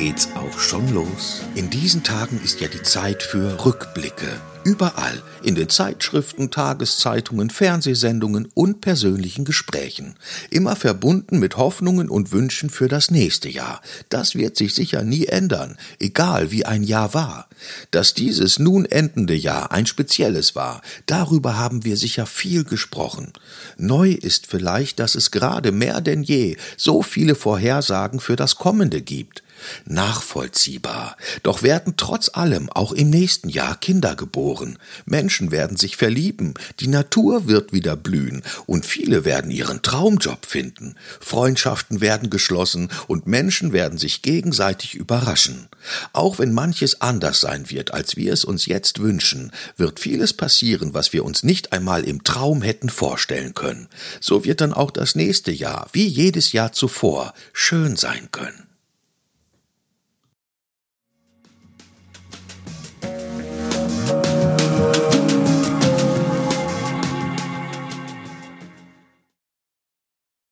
geht's auch schon los. In diesen Tagen ist ja die Zeit für Rückblicke. Überall, in den Zeitschriften, Tageszeitungen, Fernsehsendungen und persönlichen Gesprächen. Immer verbunden mit Hoffnungen und Wünschen für das nächste Jahr. Das wird sich sicher nie ändern, egal wie ein Jahr war. Dass dieses nun endende Jahr ein spezielles war, darüber haben wir sicher viel gesprochen. Neu ist vielleicht, dass es gerade mehr denn je so viele Vorhersagen für das Kommende gibt. Nachvollziehbar. Doch werden trotz allem auch im nächsten Jahr Kinder geboren. Menschen werden sich verlieben, die Natur wird wieder blühen und viele werden ihren Traumjob finden. Freundschaften werden geschlossen und Menschen werden sich gegenseitig überraschen. Auch wenn manches anders sein wird, als wir es uns jetzt wünschen, wird vieles passieren, was wir uns nicht einmal im Traum hätten vorstellen können. So wird dann auch das nächste Jahr, wie jedes Jahr zuvor, schön sein können.